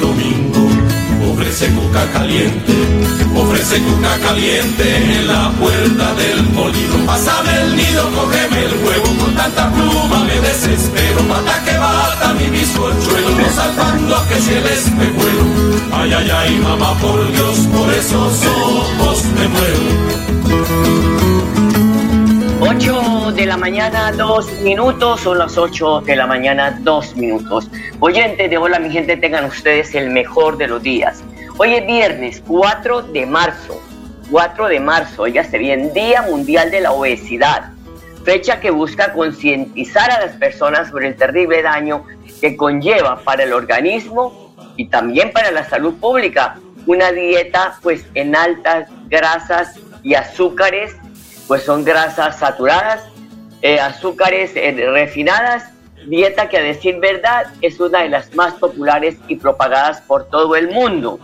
Domingo. Ofrece cuca caliente, ofrece cuca caliente en la puerta del molino. Pásame el nido, cógeme el huevo, con tanta pluma me desespero. Mata que bata mi bizcochuelo, no saltando a que si el espejuelo. Ay, ay, ay, mamá, por Dios, por esos ojos me muero. 8 de la mañana, 2 minutos, son las 8 de la mañana, 2 minutos. Oyentes de Hola mi gente, tengan ustedes el mejor de los días. Hoy es viernes 4 de marzo, 4 de marzo, oígase bien, Día Mundial de la Obesidad, fecha que busca concientizar a las personas sobre el terrible daño que conlleva para el organismo y también para la salud pública una dieta pues en altas grasas y azúcares pues son grasas saturadas, eh, azúcares eh, refinadas, dieta que a decir verdad es una de las más populares y propagadas por todo el mundo.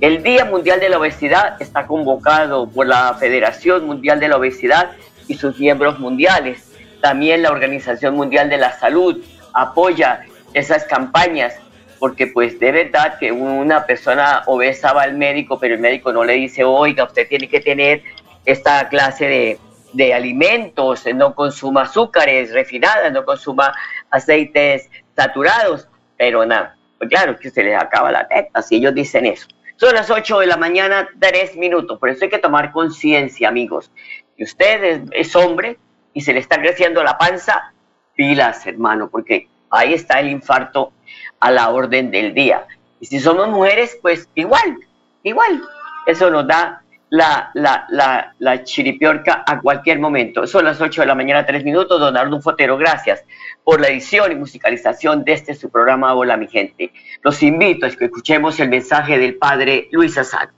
El Día Mundial de la Obesidad está convocado por la Federación Mundial de la Obesidad y sus miembros mundiales. También la Organización Mundial de la Salud apoya esas campañas porque pues de verdad que una persona obesa va al médico, pero el médico no le dice, oiga, usted tiene que tener esta clase de, de alimentos, no consuma azúcares refinadas, no consuma aceites saturados, pero nada, pues claro que se les acaba la teta, si ellos dicen eso. Son las 8 de la mañana, 3 minutos, por eso hay que tomar conciencia, amigos. Que usted es, es hombre y se le está creciendo la panza, pilas, hermano, porque ahí está el infarto a la orden del día. Y si somos mujeres, pues igual, igual. Eso nos da la, la, la, chiripiorca a cualquier momento. Son las 8 de la mañana, 3 minutos. Don Arnulfo Fotero, gracias por la edición y musicalización de este su programa Hola mi gente. Los invito a que escuchemos el mensaje del Padre Luis Azad.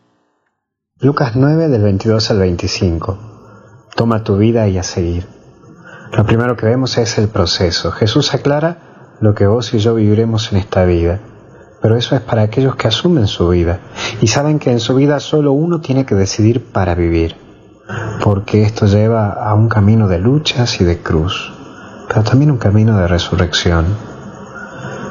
Lucas 9 del 22 al 25. Toma tu vida y a seguir. Lo primero que vemos es el proceso. Jesús aclara lo que vos y yo viviremos en esta vida. Pero eso es para aquellos que asumen su vida y saben que en su vida solo uno tiene que decidir para vivir, porque esto lleva a un camino de luchas y de cruz, pero también un camino de resurrección.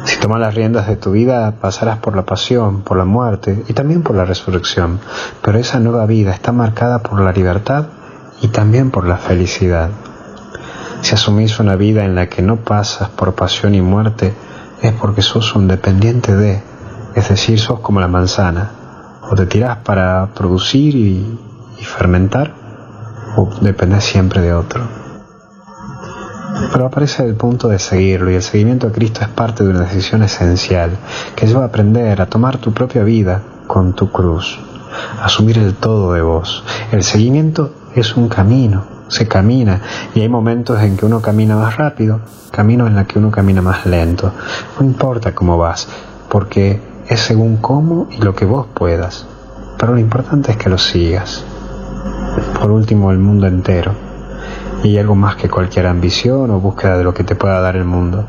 Si tomas las riendas de tu vida, pasarás por la pasión, por la muerte y también por la resurrección, pero esa nueva vida está marcada por la libertad y también por la felicidad. Si asumís una vida en la que no pasas por pasión y muerte, es porque sos un dependiente de, es decir, sos como la manzana, o te tirás para producir y, fermentar, o dependés siempre de otro. Pero aparece el punto de seguirlo y el seguimiento a Cristo es parte de una decisión esencial que lleva a aprender a tomar tu propia vida con tu cruz, asumir el todo de vos. El seguimiento es un camino, se camina y hay momentos en que uno camina más rápido, caminos en los que uno camina más lento. No importa cómo vas, porque es según cómo y lo que vos puedas. Pero lo importante es que lo sigas. Por último, el mundo entero. Y algo más que cualquier ambición o búsqueda de lo que te pueda dar el mundo.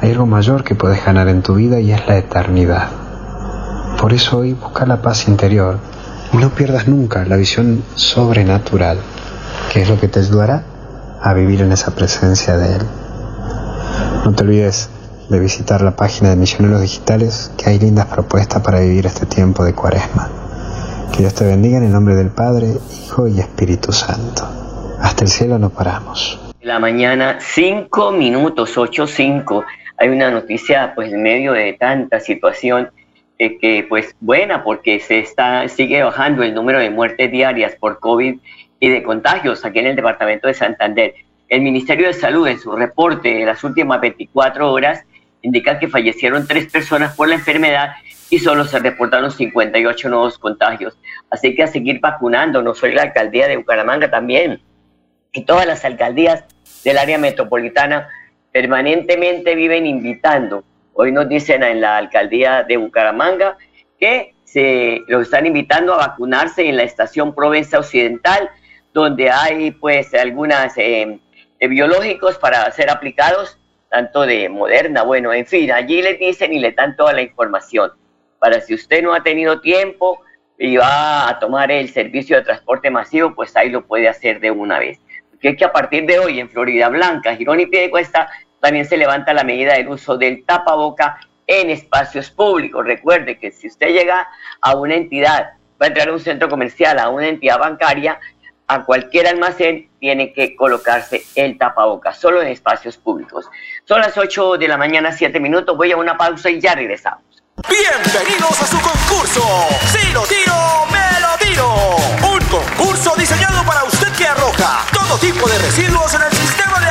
hay algo mayor que puedes ganar en tu vida y es la eternidad. Por eso hoy busca la paz interior y no pierdas nunca la visión sobrenatural, que es lo que te ayudará a vivir en esa presencia de Él. No te olvides de visitar la página de Misioneros Digitales, que hay lindas propuestas para vivir este tiempo de cuaresma. Que Dios te bendiga en el nombre del Padre, Hijo y Espíritu Santo. Hasta el cielo no paramos. La mañana, cinco minutos, ocho, cinco. Hay una noticia, pues, en medio de tanta situación, eh, que, pues, buena, porque se está, sigue bajando el número de muertes diarias por COVID y de contagios aquí en el departamento de Santander. El Ministerio de Salud, en su reporte de las últimas 24 horas, indica que fallecieron tres personas por la enfermedad y solo se reportaron 58 nuevos contagios. Así que a seguir vacunando, no soy la alcaldía de Bucaramanga también, y todas las alcaldías del área metropolitana permanentemente viven invitando. Hoy nos dicen en la alcaldía de Bucaramanga que se los están invitando a vacunarse en la estación Provenza Occidental, donde hay pues algunas eh, biológicos para ser aplicados, tanto de Moderna, bueno, en fin, allí les dicen y le dan toda la información. Para si usted no ha tenido tiempo y va a tomar el servicio de transporte masivo, pues ahí lo puede hacer de una vez. Porque es que a partir de hoy en Florida Blanca, Girón y Piedecuesta, también se levanta la medida del uso del tapaboca en espacios públicos. Recuerde que si usted llega a una entidad, va a entrar a un centro comercial, a una entidad bancaria, a cualquier almacén tiene que colocarse el tapabocas, solo en espacios públicos. Son las 8 de la mañana, 7 minutos. Voy a una pausa y ya regresamos. Bienvenidos a su concurso. Si lo tiro, me lo tiro. Un concurso diseñado para usted que arroja todo tipo de residuos en el sistema de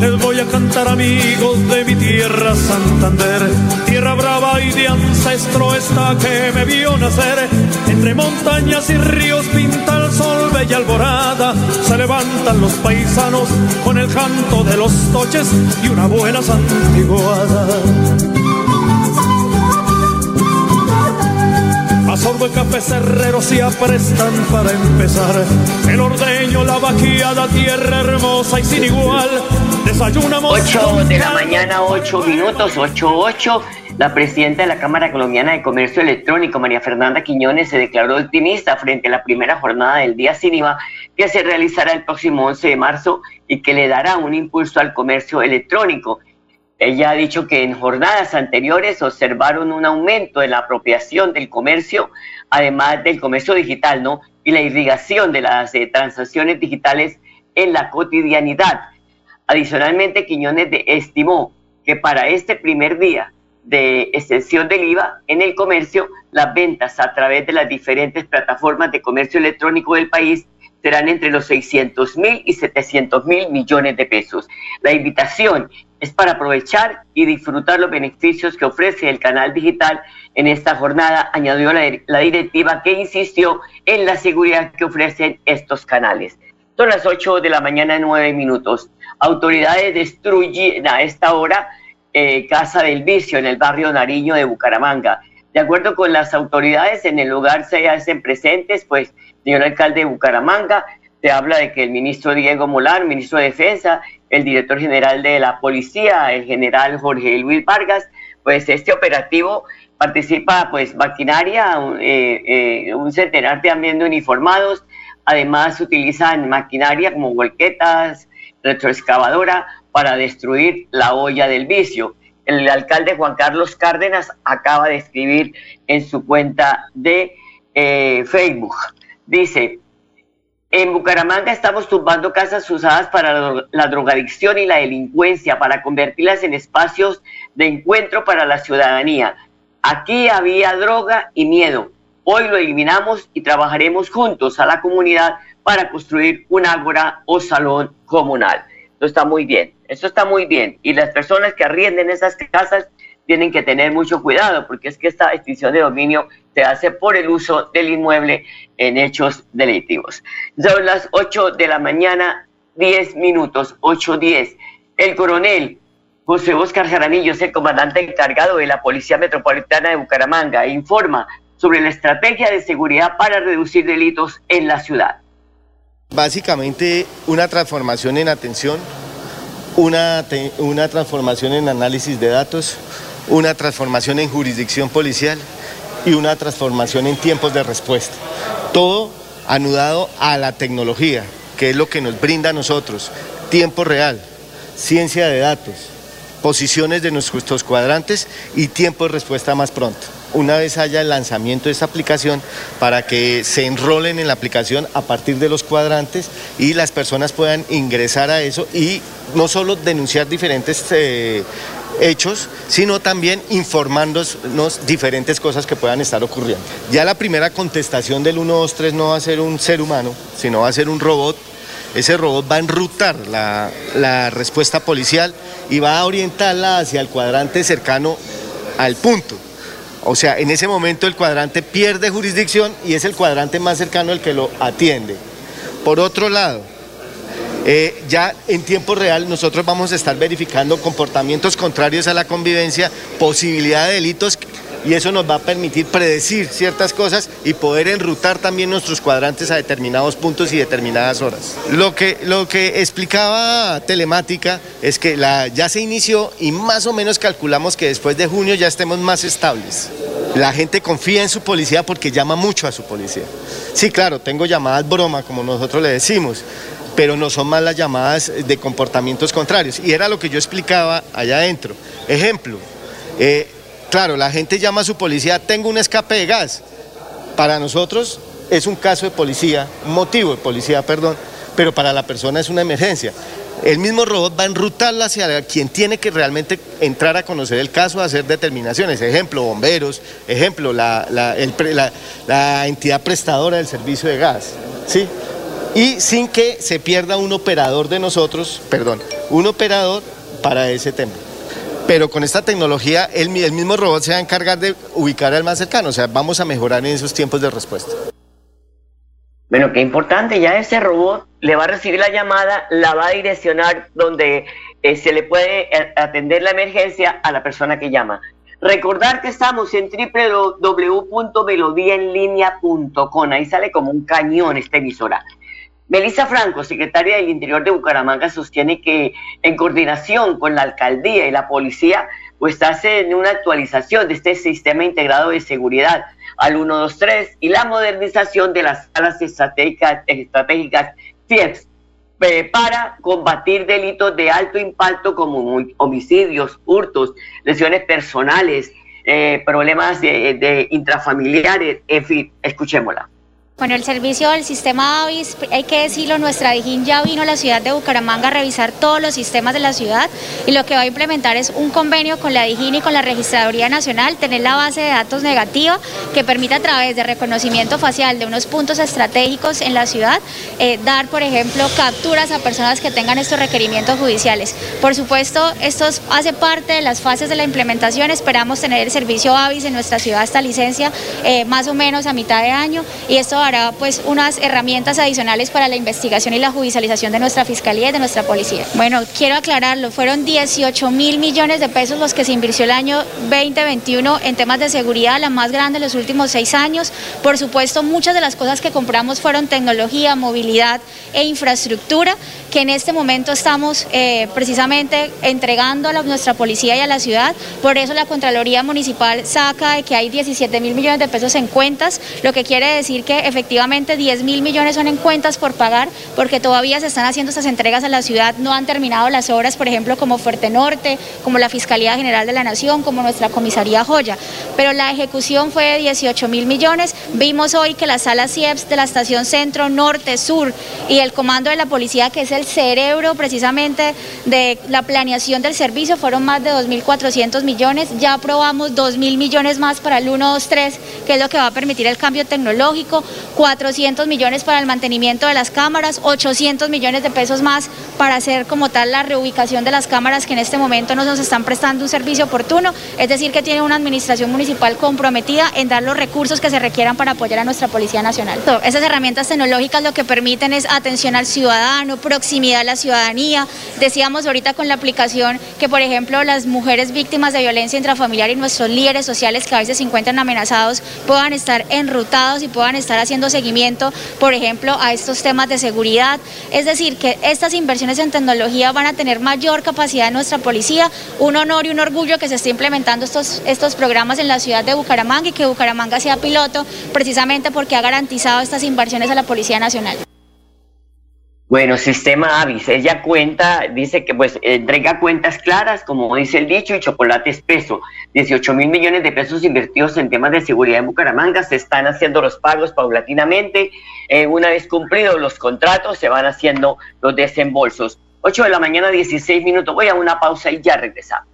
Les voy a cantar amigos de mi tierra Santander, tierra brava y de ancestro esta que me vio nacer. Entre montañas y ríos pinta el sol bella alborada, se levantan los paisanos con el canto de los toches y una buena santiguada. A sorbo y café cerrero se aprestan para empezar. El ordeño, la vaqueada, tierra hermosa y sin igual. Desayunamos. 8 de la mañana, 8 minutos, 8, 8. La presidenta de la Cámara Colombiana de Comercio Electrónico, María Fernanda Quiñones, se declaró optimista frente a la primera jornada del Día Sin IVA que se realizará el próximo 11 de marzo y que le dará un impulso al comercio electrónico. Ella ha dicho que en jornadas anteriores observaron un aumento en la apropiación del comercio, además del comercio digital, ¿no? Y la irrigación de las eh, transacciones digitales en la cotidianidad. Adicionalmente, Quiñones de, estimó que para este primer día de extensión del IVA en el comercio, las ventas a través de las diferentes plataformas de comercio electrónico del país serán entre los 600 mil y 700 mil millones de pesos. La invitación es para aprovechar y disfrutar los beneficios que ofrece el canal digital en esta jornada, añadió la, directiva que insistió en la seguridad que ofrecen estos canales. Son las 8 de la mañana, 9 minutos. Autoridades destruyen a esta hora eh, Casa del Vicio en el barrio Nariño de Bucaramanga. De acuerdo con las autoridades, en el lugar se hacen presentes, pues, señor alcalde de Bucaramanga, se habla de que el ministro Diego Molar, ministro de Defensa, el director general de la policía, el general Jorge Luis Vargas, pues este operativo participa pues maquinaria, eh, eh, un centenar también de uniformados, además utilizan maquinaria como volquetas, retroexcavadora para destruir la olla del vicio. El alcalde Juan Carlos Cárdenas acaba de escribir en su cuenta de eh, Facebook. Dice, en Bucaramanga estamos tumbando casas usadas para la drogadicción y la delincuencia, para convertirlas en espacios de encuentro para la ciudadanía. Aquí había droga y miedo. Hoy lo eliminamos y trabajaremos juntos a la comunidad para construir un ágora o salón comunal. Esto está muy bien, esto está muy bien. Y las personas que arrienden esas casas tienen que tener mucho cuidado porque es que esta extinción de dominio se hace por el uso del inmueble en hechos delictivos. Son las 8 de la mañana, 10 minutos, 8.10. El coronel José Oscar Jaramillo es el comandante encargado de la Policía Metropolitana de Bucaramanga e informa sobre la estrategia de seguridad para reducir delitos en la ciudad. Básicamente una transformación en atención, una, una transformación en análisis de datos, una transformación en jurisdicción policial y una transformación en tiempos de respuesta. Todo anudado a la tecnología, que es lo que nos brinda a nosotros, tiempo real, ciencia de datos, posiciones de nuestros cuadrantes y tiempo de respuesta más pronto. Una vez haya el lanzamiento de esta aplicación, para que se enrolen en la aplicación a partir de los cuadrantes y las personas puedan ingresar a eso y no solo denunciar diferentes eh, hechos, sino también informándonos diferentes cosas que puedan estar ocurriendo. Ya la primera contestación del 123 no va a ser un ser humano, sino va a ser un robot. Ese robot va a enrutar la, la respuesta policial y va a orientarla hacia el cuadrante cercano al punto. O sea, en ese momento el cuadrante pierde jurisdicción y es el cuadrante más cercano el que lo atiende. Por otro lado, eh, ya en tiempo real nosotros vamos a estar verificando comportamientos contrarios a la convivencia, posibilidad de delitos y eso nos va a permitir predecir ciertas cosas y poder enrutar también nuestros cuadrantes a determinados puntos y determinadas horas. Lo que, lo que explicaba Telemática es que la, ya se inició y más o menos calculamos que después de junio ya estemos más estables. La gente confía en su policía porque llama mucho a su policía. Sí, claro, tengo llamadas broma, como nosotros le decimos, pero no son más las llamadas de comportamientos contrarios. Y era lo que yo explicaba allá adentro. Ejemplo, eh, claro, la gente llama a su policía, tengo un escape de gas. Para nosotros es un caso de policía, un motivo de policía, perdón, pero para la persona es una emergencia. El mismo robot va a enrutarla hacia quien tiene que realmente entrar a conocer el caso, hacer determinaciones. Ejemplo, bomberos, ejemplo, la, la entidad prestadora del servicio de gas. ¿sí? y sin que se pierda un operador de nosotros, perdón, un operador para ese tema. Pero con esta tecnología, el, mismo robot se va a encargar de ubicar al más cercano, o sea, vamos a mejorar en esos tiempos de respuesta. Bueno, qué importante, ya ese robot le va a recibir la llamada, la va a direccionar donde eh, se le puede eh, atender la emergencia a la persona que llama. Recordar que estamos en www.melodiaenlinea.com, ahí sale como un cañón esta emisora. Melissa Franco, secretaria del Interior de Bucaramanga, sostiene que en coordinación con la alcaldía y la policía, pues hacen una actualización de este sistema integrado de seguridad al 123 y la modernización de las salas estratégicas, estratégicas CIEPS eh, para combatir delitos de alto impacto como homicidios, hurtos, lesiones personales, eh, problemas de intrafamiliares, en fin, escuchémosla. Bueno, el servicio del sistema AVIS, hay que decirlo, nuestra Dijín ya vino a la ciudad de Bucaramanga a revisar todos los sistemas de la ciudad y lo que va a implementar es un convenio con la Dijín y con la Registraduría Nacional, tener la base de datos negativa que permita a través de reconocimiento facial de unos puntos estratégicos en la ciudad, eh, dar, por ejemplo, capturas a personas que tengan estos requerimientos judiciales. Por supuesto, esto hace parte de las fases de la implementación, esperamos tener el servicio AVIS en nuestra ciudad, esta licencia, eh, más o menos a mitad de año y esto dará pues unas herramientas adicionales para la investigación y la judicialización de nuestra fiscalía y de nuestra policía. Bueno, quiero aclararlo, fueron 18 mil millones de pesos los que se invirtió el año 2021 en temas de seguridad, la más grande en los últimos seis años. Por supuesto, muchas de las cosas que compramos fueron tecnología, movilidad e infraestructura, que en este momento estamos eh, precisamente entregando a nuestra policía y a la ciudad. Por eso la Contraloría Municipal saca de que hay 17 mil millones de pesos en cuentas, lo que quiere decir que efectivamente 10 mil millones son en cuentas por pagar porque todavía se están haciendo estas entregas a la ciudad, no han terminado las obras, por ejemplo, como Fuerte Norte, como la Fiscalía General de la Nación, como nuestra comisaría Joya. Pero la ejecución fue de 18 mil millones. Vimos hoy que la sala CIEPS de la estación Centro, Norte, Sur y el comando de la policía, que es el cerebro precisamente de la planeación del servicio, fueron más de 2.400 millones. Ya aprobamos 2.000 millones más para el 1, 2, 3, que es lo que va a permitir el cambio tecnológico. 400 millones para el mantenimiento de las cámaras, 800 millones de pesos más para hacer como tal la reubicación de las cámaras que en este momento no nos están prestando un servicio oportuno, es decir, que tiene una administración municipal comprometida en dar los recursos que se requieran para apoyar a nuestra Policía Nacional. Esas herramientas tecnológicas lo que permiten es atención al ciudadano, proximidad a la ciudadanía. Decíamos ahorita con la aplicación que, por ejemplo, las mujeres víctimas de violencia intrafamiliar y nuestros líderes sociales que a veces se encuentran amenazados puedan estar enrutados y puedan estar haciendo seguimiento, por ejemplo, a estos temas de seguridad. Es decir, que estas inversiones en tecnología van a tener mayor capacidad en nuestra policía. Un honor y un orgullo que se esté implementando estos, estos programas en la ciudad de Bucaramanga y que Bucaramanga sea piloto precisamente porque ha garantizado estas inversiones a la Policía Nacional. Bueno, sistema Avis, ella cuenta, dice que pues entrega cuentas claras, como dice el dicho, y chocolate espeso. 18 mil millones de pesos invertidos en temas de seguridad en Bucaramanga, se están haciendo los pagos paulatinamente. Eh, una vez cumplidos los contratos, se van haciendo los desembolsos. 8 de la mañana, 16 minutos. Voy a una pausa y ya regresamos.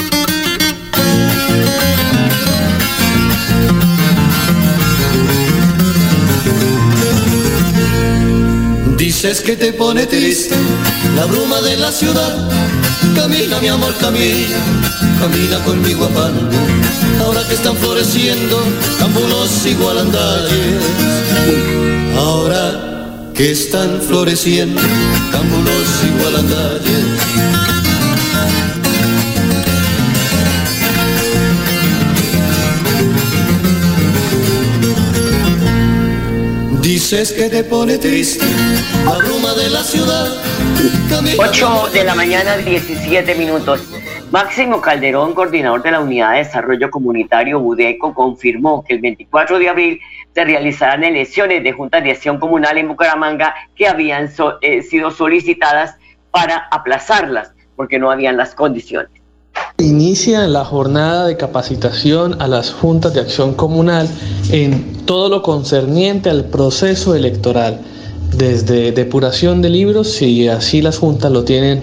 Dices que te pone triste la bruma de la ciudad. Camina, mi amor, camina, camina conmigo a palo. Ahora que están floreciendo cambulos y gualandalles. Ahora que están floreciendo cambulos y gualandalles. Dices que te pone triste la bruma de la ciudad. 8 de la mañana, 17 minutos. Máximo Calderón, coordinador de la Unidad de Desarrollo Comunitario UDECO, confirmó que el 24 de abril se realizarán elecciones de juntas de acción comunal en Bucaramanga que habían so- eh, sido solicitadas para aplazarlas porque no habían las condiciones. Inicia la jornada de capacitación a las juntas de acción comunal en todo lo concerniente al proceso electoral, desde depuración de libros, si así las juntas lo tienen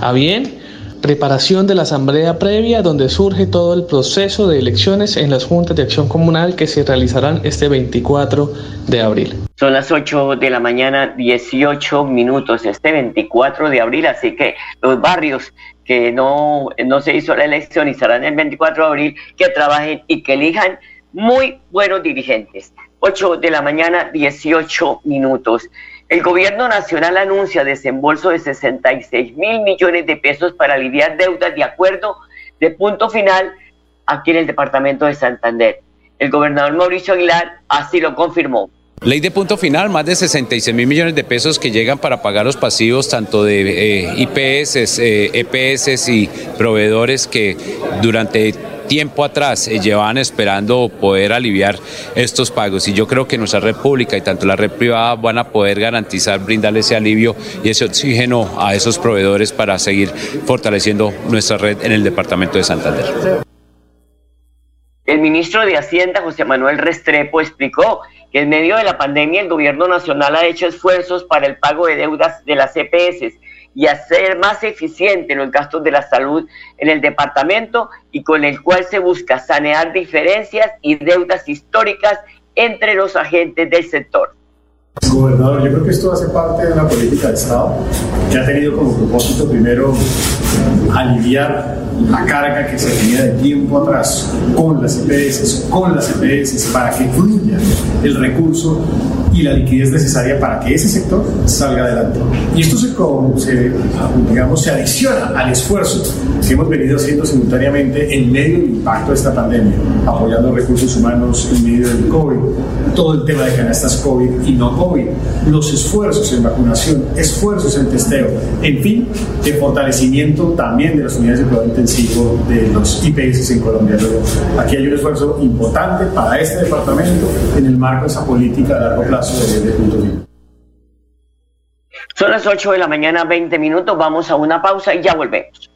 a bien, preparación de la asamblea previa, donde surge todo el proceso de elecciones en las juntas de acción comunal que se realizarán este 24 de abril. Son las 8 de la mañana, 18 minutos, este 24 de abril, así que los barrios que no, no se hizo la elección y serán el 24 de abril, que trabajen y que elijan muy buenos dirigentes. 8 de la mañana, 18 minutos. El gobierno nacional anuncia desembolso de 66 mil millones de pesos para aliviar deudas de acuerdo de punto final aquí en el departamento de Santander. El gobernador Mauricio Aguilar así lo confirmó. Ley de punto final, más de 66 mil millones de pesos que llegan para pagar los pasivos tanto de eh, IPS, eh, EPS y proveedores que durante tiempo atrás eh, llevaban esperando poder aliviar estos pagos y yo creo que nuestra red pública y tanto la red privada van a poder garantizar, brindarle ese alivio y ese oxígeno a esos proveedores para seguir fortaleciendo nuestra red en el departamento de Santander. El ministro de Hacienda, José Manuel Restrepo, explicó que en medio de la pandemia el gobierno nacional ha hecho esfuerzos para el pago de deudas de las EPS y hacer más eficientes los gastos de la salud en el departamento y con el cual se busca sanear diferencias y deudas históricas entre los agentes del sector. Gobernador, yo creo que esto hace parte de una política de Estado que ha tenido como propósito primero aliviar la carga que se tenía de tiempo atrás con las EPS, con las EPS, para que fluya el recurso y la liquidez necesaria para que ese sector salga adelante. Y esto se, se, digamos, se adiciona al esfuerzo que hemos venido haciendo simultáneamente en medio del impacto de esta pandemia, apoyando recursos humanos en medio del COVID, todo el tema de canastas COVID y no COVID, los esfuerzos en vacunación, esfuerzos en testeo, en fin, de fortalecimiento también de las unidades de cuidado intensivo de los IPS en Colombia. Luego, aquí hay un esfuerzo importante para este departamento en el marco de esa política a largo plazo Son las 8 de la mañana, 20 minutos, vamos a una pausa y ya volvemos.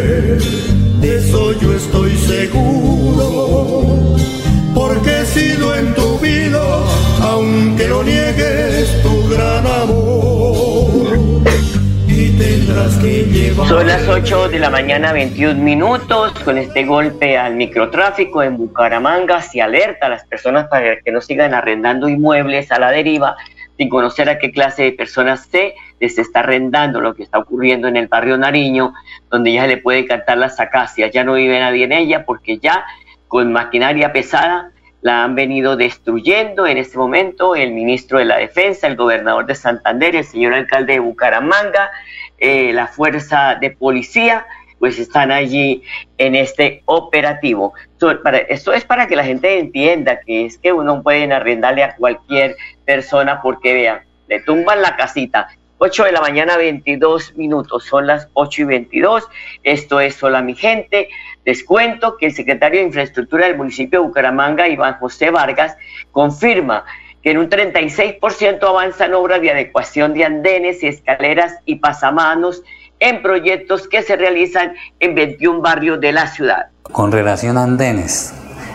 Son las 8 de la mañana, 21 minutos. Con este golpe al microtráfico en Bucaramanga se alerta a las personas para que no sigan arrendando inmuebles a la deriva sin conocer a qué clase de personas se les está arrendando lo que está ocurriendo en el barrio Nariño, donde ya se le puede cantar las acacias. Ya no vive nadie en ella porque ya con maquinaria pesada la han venido destruyendo en este momento el ministro de la Defensa, el gobernador de Santander, el señor alcalde de Bucaramanga, eh, la fuerza de policía, pues están allí en este operativo. Para, esto es para que la gente entienda que es que uno puede arrendarle a cualquier persona porque vean, le tumban la casita. 8 de la mañana, 22 minutos, son las 8 y 22. Esto es Sola Mi Gente. Les cuento que el secretario de Infraestructura del municipio de Bucaramanga, Iván José Vargas, confirma que en un 36% avanzan obras de adecuación de andenes y escaleras y pasamanos en proyectos que se realizan en 21 barrios de la ciudad. Con relación a andenes,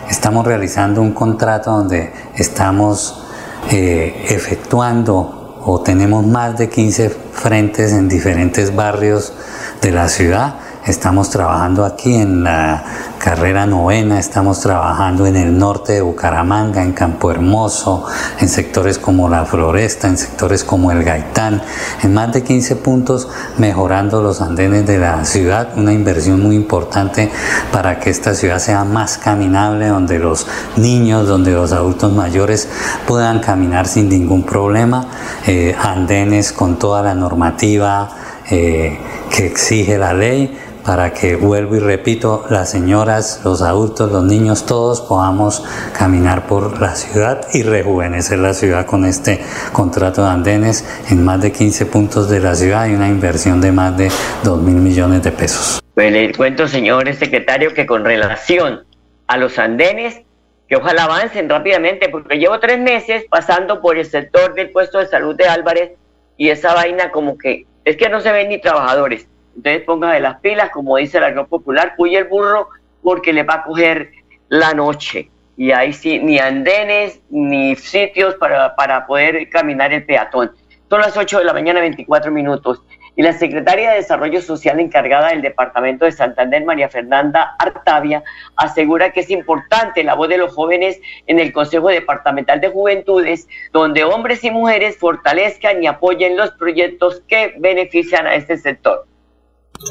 estamos realizando un contrato donde estamos eh, efectuando o tenemos más de 15 frentes en diferentes barrios de la ciudad. Estamos trabajando aquí en la carrera novena, estamos trabajando en el norte de Bucaramanga, en Campo Hermoso, en sectores como la Floresta, en sectores como el Gaitán, en más de 15 puntos mejorando los andenes de la ciudad, una inversión muy importante para que esta ciudad sea más caminable, donde los niños, donde los adultos mayores puedan caminar sin ningún problema, eh, andenes con toda la normativa eh, que exige la ley para que, vuelvo y repito, las señoras, los adultos, los niños, todos podamos caminar por la ciudad y rejuvenecer la ciudad con este contrato de andenes en más de 15 puntos de la ciudad y una inversión de más de 2 mil millones de pesos. Pues le cuento, señor secretario, que con relación a los andenes, que ojalá avancen rápidamente, porque llevo tres meses pasando por el sector del puesto de salud de Álvarez y esa vaina como que es que no se ven ni trabajadores. Entonces pongan de las pilas, como dice la gran popular, huye el burro porque le va a coger la noche. Y ahí sí, ni andenes, ni sitios para, para poder caminar el peatón. Son las 8 de la mañana, 24 minutos. Y la secretaria de Desarrollo Social encargada del Departamento de Santander, María Fernanda Artavia, asegura que es importante la voz de los jóvenes en el Consejo Departamental de Juventudes, donde hombres y mujeres fortalezcan y apoyen los proyectos que benefician a este sector.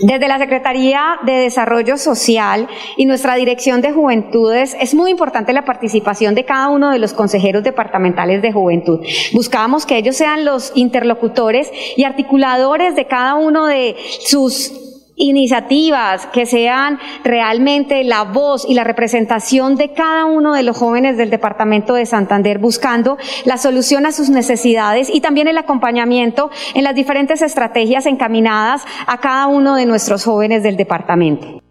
Desde la Secretaría de Desarrollo Social y nuestra Dirección de Juventudes es muy importante la participación de cada uno de los consejeros departamentales de juventud. Buscábamos que ellos sean los interlocutores y articuladores de cada uno de sus iniciativas que sean realmente la voz y la representación de cada uno de los jóvenes del departamento de Santander buscando la solución a sus necesidades y también el acompañamiento en las diferentes estrategias encaminadas a cada uno de nuestros jóvenes del departamento.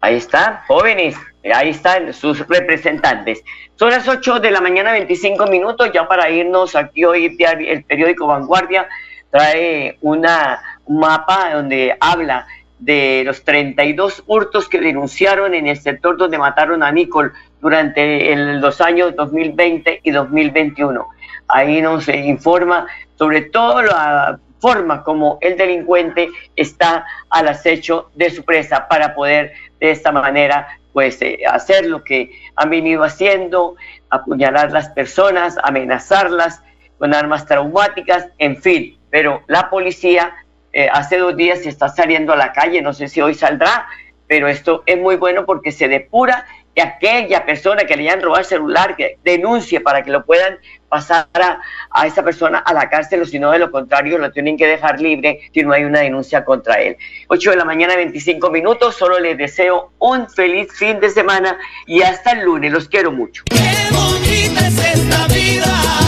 Ahí están, jóvenes, ahí están sus representantes. Son las 8 de la mañana, 25 minutos, ya para irnos aquí hoy el periódico Vanguardia trae una, un mapa donde habla de los 32 hurtos que denunciaron en el sector donde mataron a Nicole durante los años 2020 y 2021. ahí nos informa sobre todo la forma como el delincuente está al acecho de su presa para poder de esta manera pues eh, hacer lo que han venido haciendo, apuñalar las personas, amenazarlas con armas traumáticas, en fin. Pero la policía eh, hace dos días está saliendo a la calle, no sé si hoy saldrá, pero esto es muy bueno porque se depura y aquella persona que le hayan robado el celular, que denuncie para que lo puedan pasar a, esa persona a la cárcel o si no, de lo contrario, lo tienen que dejar libre si no hay una denuncia contra él. 8 de la mañana, 25 minutos, solo les deseo un feliz fin de semana y hasta el lunes, los quiero mucho. Qué bonita es esta vida.